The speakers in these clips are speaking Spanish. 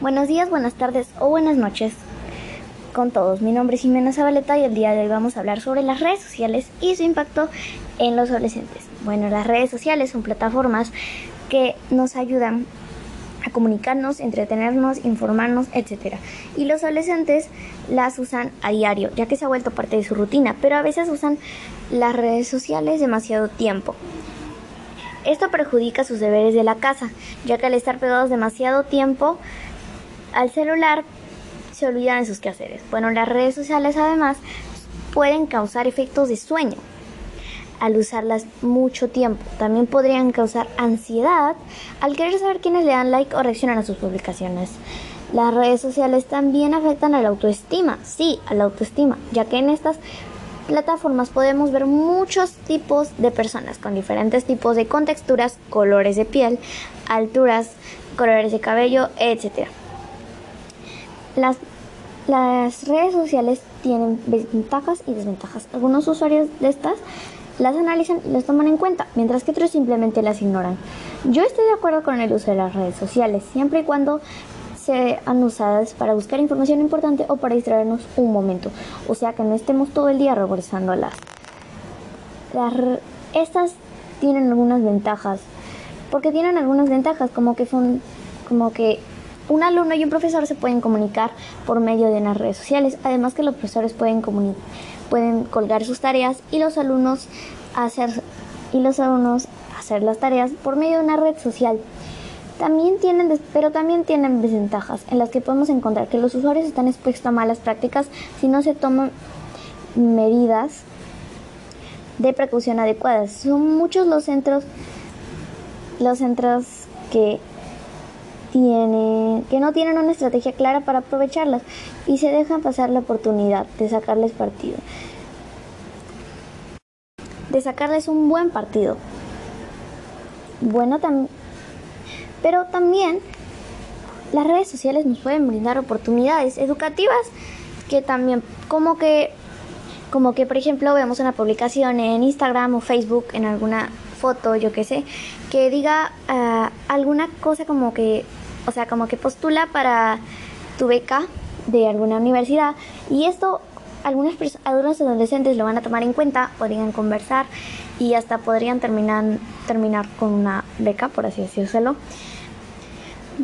Buenos días, buenas tardes o buenas noches con todos. Mi nombre es Jimena Zabaleta y el día de hoy vamos a hablar sobre las redes sociales y su impacto en los adolescentes. Bueno, las redes sociales son plataformas que nos ayudan a comunicarnos, entretenernos, informarnos, etc. Y los adolescentes las usan a diario, ya que se ha vuelto parte de su rutina, pero a veces usan las redes sociales demasiado tiempo. Esto perjudica sus deberes de la casa, ya que al estar pegados demasiado tiempo al celular se olvidan de sus quehaceres. Bueno, las redes sociales además pueden causar efectos de sueño al usarlas mucho tiempo. También podrían causar ansiedad al querer saber quiénes le dan like o reaccionan a sus publicaciones. Las redes sociales también afectan a la autoestima, sí, a la autoestima, ya que en estas plataformas podemos ver muchos tipos de personas con diferentes tipos de contexturas, colores de piel, alturas, colores de cabello, etc. Las, las redes sociales tienen ventajas y desventajas. Algunos usuarios de estas las analizan y las toman en cuenta, mientras que otros simplemente las ignoran. Yo estoy de acuerdo con el uso de las redes sociales, siempre y cuando sean usadas para buscar información importante o para distraernos un momento, o sea que no estemos todo el día regresándolas. Las, estas tienen algunas ventajas, porque tienen algunas ventajas, como que son, como que un alumno y un profesor se pueden comunicar por medio de las redes sociales, además que los profesores pueden, colgar sus tareas y los alumnos hacer y los alumnos hacer las tareas por medio de una red social. También tienen, pero también tienen desventajas en las que podemos encontrar que los usuarios están expuestos a malas prácticas si no se toman medidas de precaución adecuadas. Son muchos los centros los centros que que no tienen una estrategia clara para aprovecharlas y se dejan pasar la oportunidad de sacarles partido. De sacarles un buen partido. Bueno, también. Pero también las redes sociales nos pueden brindar oportunidades educativas que también, como que, como que por ejemplo vemos una publicación en Instagram o Facebook en alguna foto, yo qué sé, que diga ah, alguna cosa como que o sea, como que postula para tu beca de alguna universidad y esto algunas algunos adolescentes lo van a tomar en cuenta, podrían conversar y hasta podrían terminar, terminar con una beca, por así decirlo.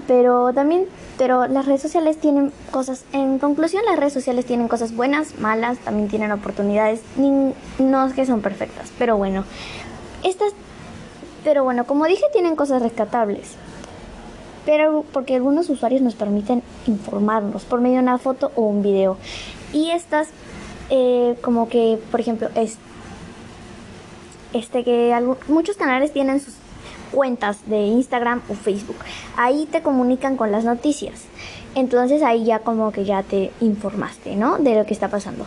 Pero también, pero las redes sociales tienen cosas, en conclusión las redes sociales tienen cosas buenas, malas, también tienen oportunidades, no es que son perfectas, pero bueno, estas, pero bueno, como dije, tienen cosas rescatables pero porque algunos usuarios nos permiten informarnos por medio de una foto o un video. Y estas, eh, como que, por ejemplo, es, este que muchos canales tienen sus cuentas de Instagram o Facebook. Ahí te comunican con las noticias. Entonces ahí ya como que ya te informaste, ¿no? De lo que está pasando.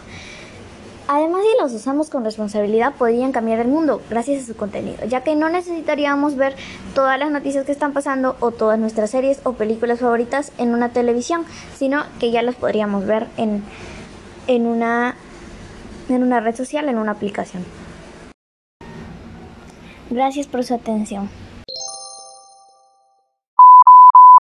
Además, si los usamos con responsabilidad, podrían cambiar el mundo gracias a su contenido, ya que no necesitaríamos ver todas las noticias que están pasando o todas nuestras series o películas favoritas en una televisión, sino que ya las podríamos ver en, en, una, en una red social, en una aplicación. Gracias por su atención.